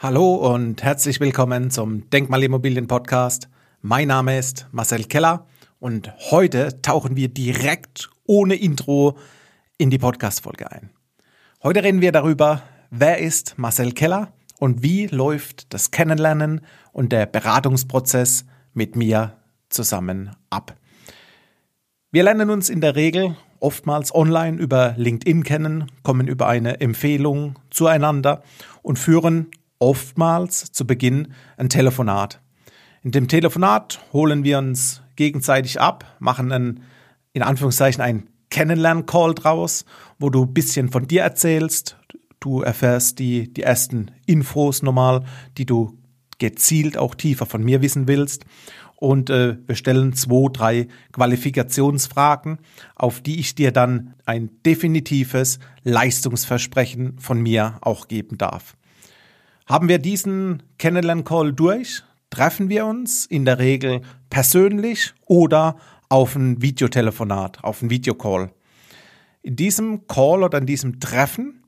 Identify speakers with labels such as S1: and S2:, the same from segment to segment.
S1: Hallo und herzlich willkommen zum Denkmalimmobilien Podcast. Mein Name ist Marcel Keller und heute tauchen wir direkt ohne Intro in die Podcast-Folge ein. Heute reden wir darüber, wer ist Marcel Keller und wie läuft das Kennenlernen und der Beratungsprozess mit mir zusammen ab. Wir lernen uns in der Regel oftmals online über LinkedIn kennen, kommen über eine Empfehlung zueinander und führen oftmals zu Beginn ein Telefonat. In dem Telefonat holen wir uns gegenseitig ab, machen einen, in Anführungszeichen, einen Kennenlern-Call draus, wo du ein bisschen von dir erzählst. Du erfährst die, die ersten Infos normal, die du gezielt auch tiefer von mir wissen willst. Und äh, wir stellen zwei, drei Qualifikationsfragen, auf die ich dir dann ein definitives Leistungsversprechen von mir auch geben darf. Haben wir diesen Kennenlern-Call durch, treffen wir uns in der Regel persönlich oder auf ein Videotelefonat, auf ein Videocall. In diesem Call oder in diesem Treffen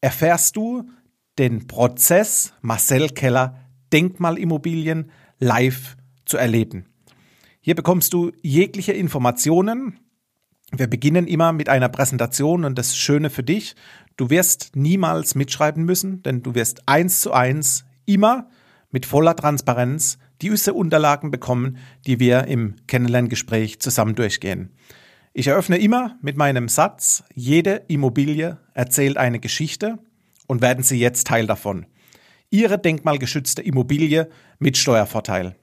S1: erfährst du den Prozess Marcel Keller Denkmalimmobilien live zu erleben. Hier bekommst du jegliche Informationen. Wir beginnen immer mit einer Präsentation und das Schöne für dich, Du wirst niemals mitschreiben müssen, denn du wirst eins zu eins immer mit voller Transparenz diese Unterlagen bekommen, die wir im Kennenlerngespräch zusammen durchgehen. Ich eröffne immer mit meinem Satz, jede Immobilie erzählt eine Geschichte und werden Sie jetzt Teil davon. Ihre denkmalgeschützte Immobilie mit Steuervorteil.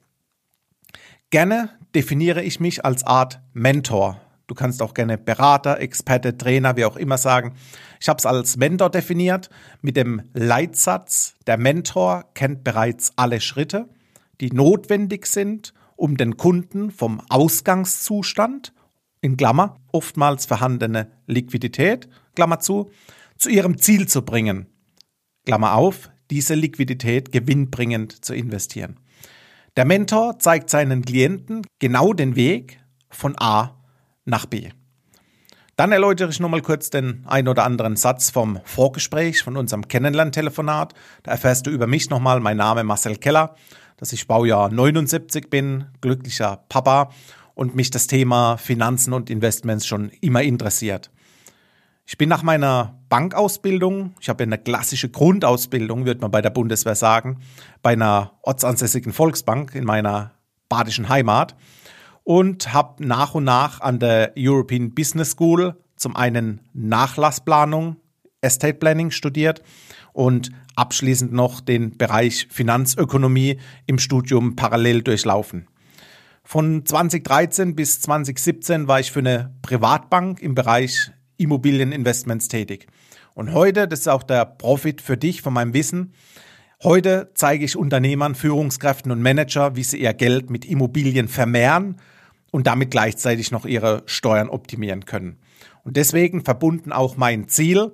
S1: Gerne definiere ich mich als Art Mentor Du kannst auch gerne Berater, Experte, Trainer, wie auch immer sagen. Ich habe es als Mentor definiert mit dem Leitsatz, der Mentor kennt bereits alle Schritte, die notwendig sind, um den Kunden vom Ausgangszustand, in Klammer, oftmals vorhandene Liquidität, Klammer zu, zu ihrem Ziel zu bringen. Klammer auf, diese Liquidität gewinnbringend zu investieren. Der Mentor zeigt seinen Klienten genau den Weg von A nach B. Dann erläutere ich nochmal kurz den ein oder anderen Satz vom Vorgespräch, von unserem Kennenlerntelefonat. Da erfährst du über mich nochmal, mein Name Marcel Keller, dass ich Baujahr 79 bin, glücklicher Papa und mich das Thema Finanzen und Investments schon immer interessiert. Ich bin nach meiner Bankausbildung, ich habe eine klassische Grundausbildung, würde man bei der Bundeswehr sagen, bei einer ortsansässigen Volksbank in meiner badischen Heimat und habe nach und nach an der European Business School zum einen Nachlassplanung, Estate Planning studiert und abschließend noch den Bereich Finanzökonomie im Studium parallel durchlaufen. Von 2013 bis 2017 war ich für eine Privatbank im Bereich Immobilieninvestments tätig. Und heute, das ist auch der Profit für dich von meinem Wissen, heute zeige ich Unternehmern, Führungskräften und Manager, wie sie ihr Geld mit Immobilien vermehren und damit gleichzeitig noch ihre Steuern optimieren können. Und deswegen verbunden auch mein Ziel,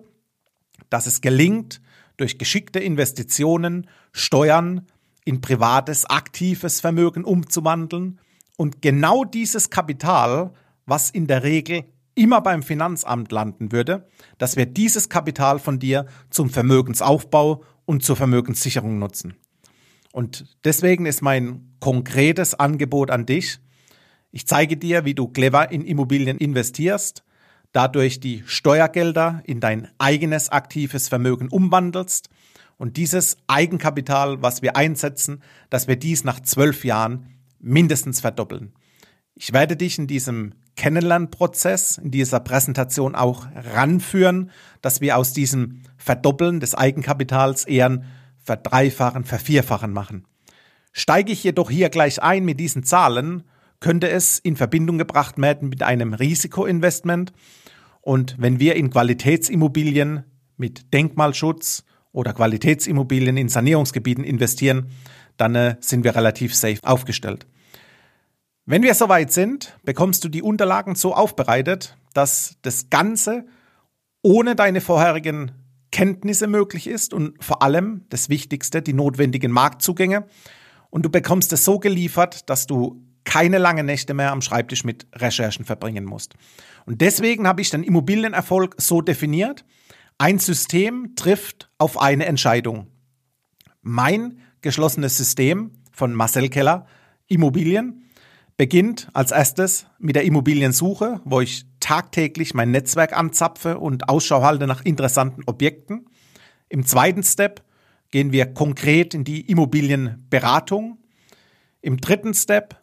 S1: dass es gelingt, durch geschickte Investitionen Steuern in privates, aktives Vermögen umzuwandeln und genau dieses Kapital, was in der Regel immer beim Finanzamt landen würde, dass wir dieses Kapital von dir zum Vermögensaufbau und zur Vermögenssicherung nutzen. Und deswegen ist mein konkretes Angebot an dich, ich zeige dir, wie du clever in Immobilien investierst, dadurch die Steuergelder in dein eigenes aktives Vermögen umwandelst und dieses Eigenkapital, was wir einsetzen, dass wir dies nach zwölf Jahren mindestens verdoppeln. Ich werde dich in diesem Kennenlernprozess, in dieser Präsentation auch ranführen, dass wir aus diesem Verdoppeln des Eigenkapitals eher ein Verdreifachen, Vervierfachen machen. Steige ich jedoch hier gleich ein mit diesen Zahlen, könnte es in Verbindung gebracht werden mit einem Risikoinvestment. Und wenn wir in Qualitätsimmobilien mit Denkmalschutz oder Qualitätsimmobilien in Sanierungsgebieten investieren, dann äh, sind wir relativ safe aufgestellt. Wenn wir soweit sind, bekommst du die Unterlagen so aufbereitet, dass das Ganze ohne deine vorherigen Kenntnisse möglich ist und vor allem das Wichtigste, die notwendigen Marktzugänge. Und du bekommst es so geliefert, dass du keine langen Nächte mehr am Schreibtisch mit Recherchen verbringen musst. Und deswegen habe ich den Immobilienerfolg so definiert. Ein System trifft auf eine Entscheidung. Mein geschlossenes System von Marcel Keller Immobilien beginnt als erstes mit der Immobiliensuche, wo ich tagtäglich mein Netzwerk anzapfe und Ausschau halte nach interessanten Objekten. Im zweiten Step gehen wir konkret in die Immobilienberatung. Im dritten Step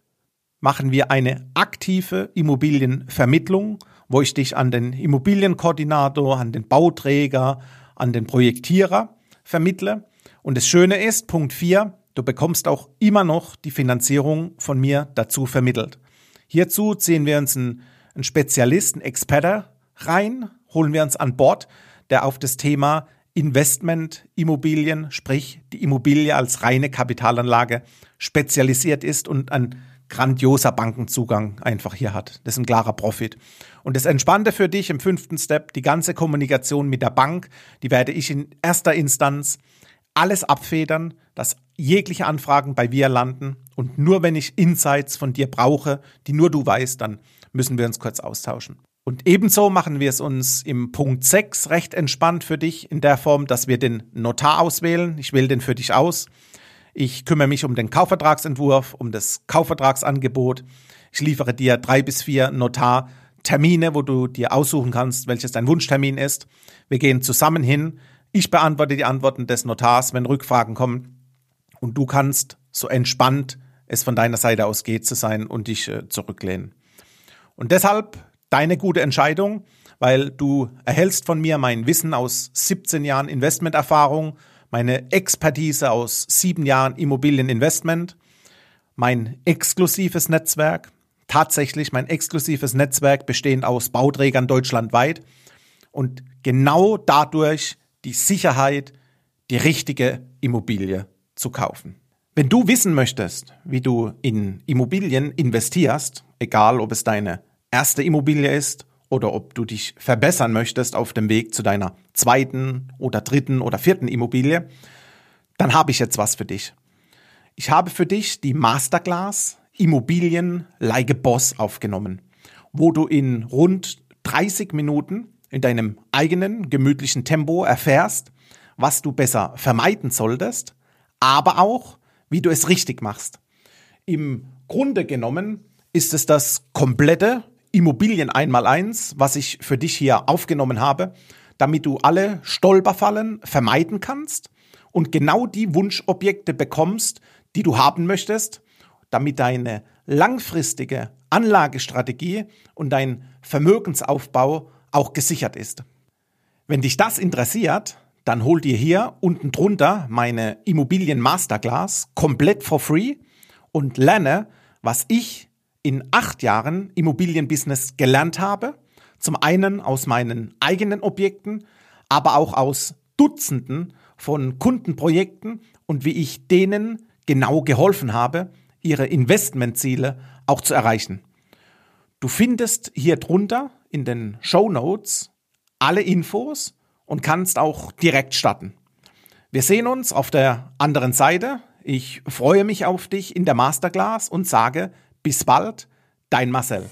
S1: machen wir eine aktive Immobilienvermittlung, wo ich dich an den Immobilienkoordinator, an den Bauträger, an den Projektierer vermittle. Und das Schöne ist, Punkt 4, du bekommst auch immer noch die Finanzierung von mir dazu vermittelt. Hierzu ziehen wir uns einen, einen Spezialisten, Experte rein, holen wir uns an Bord, der auf das Thema Investment Immobilien, sprich die Immobilie als reine Kapitalanlage spezialisiert ist und ein grandioser Bankenzugang einfach hier hat. Das ist ein klarer Profit. Und das Entspannte für dich im fünften Step, die ganze Kommunikation mit der Bank, die werde ich in erster Instanz alles abfedern, dass jegliche Anfragen bei wir landen und nur wenn ich Insights von dir brauche, die nur du weißt, dann müssen wir uns kurz austauschen. Und ebenso machen wir es uns im Punkt 6 recht entspannt für dich in der Form, dass wir den Notar auswählen. Ich wähle den für dich aus. Ich kümmere mich um den Kaufvertragsentwurf, um das Kaufvertragsangebot. Ich liefere dir drei bis vier Notartermine, wo du dir aussuchen kannst, welches dein Wunschtermin ist. Wir gehen zusammen hin. Ich beantworte die Antworten des Notars, wenn Rückfragen kommen. Und du kannst so entspannt es von deiner Seite aus geht zu sein und dich äh, zurücklehnen. Und deshalb deine gute Entscheidung, weil du erhältst von mir mein Wissen aus 17 Jahren Investmenterfahrung, meine Expertise aus sieben Jahren Immobilieninvestment, mein exklusives Netzwerk, tatsächlich mein exklusives Netzwerk bestehend aus Bauträgern deutschlandweit und genau dadurch die Sicherheit, die richtige Immobilie zu kaufen. Wenn du wissen möchtest, wie du in Immobilien investierst, egal ob es deine erste Immobilie ist oder ob du dich verbessern möchtest auf dem Weg zu deiner zweiten oder dritten oder vierten Immobilie, dann habe ich jetzt was für dich. Ich habe für dich die Masterclass Immobilien a Boss aufgenommen, wo du in rund 30 Minuten in deinem eigenen gemütlichen Tempo erfährst, was du besser vermeiden solltest, aber auch, wie du es richtig machst. Im Grunde genommen ist es das komplette Immobilien einmal eins, was ich für dich hier aufgenommen habe, damit du alle Stolperfallen vermeiden kannst und genau die Wunschobjekte bekommst, die du haben möchtest, damit deine langfristige Anlagestrategie und dein Vermögensaufbau auch gesichert ist. Wenn dich das interessiert, dann hol dir hier unten drunter meine Immobilien Masterclass komplett for free und lerne, was ich in acht Jahren Immobilienbusiness gelernt habe. Zum einen aus meinen eigenen Objekten, aber auch aus Dutzenden von Kundenprojekten und wie ich denen genau geholfen habe, ihre Investmentziele auch zu erreichen. Du findest hier drunter in den Show Notes alle Infos und kannst auch direkt starten. Wir sehen uns auf der anderen Seite. Ich freue mich auf dich in der Masterclass und sage bis bald, dein Marcel.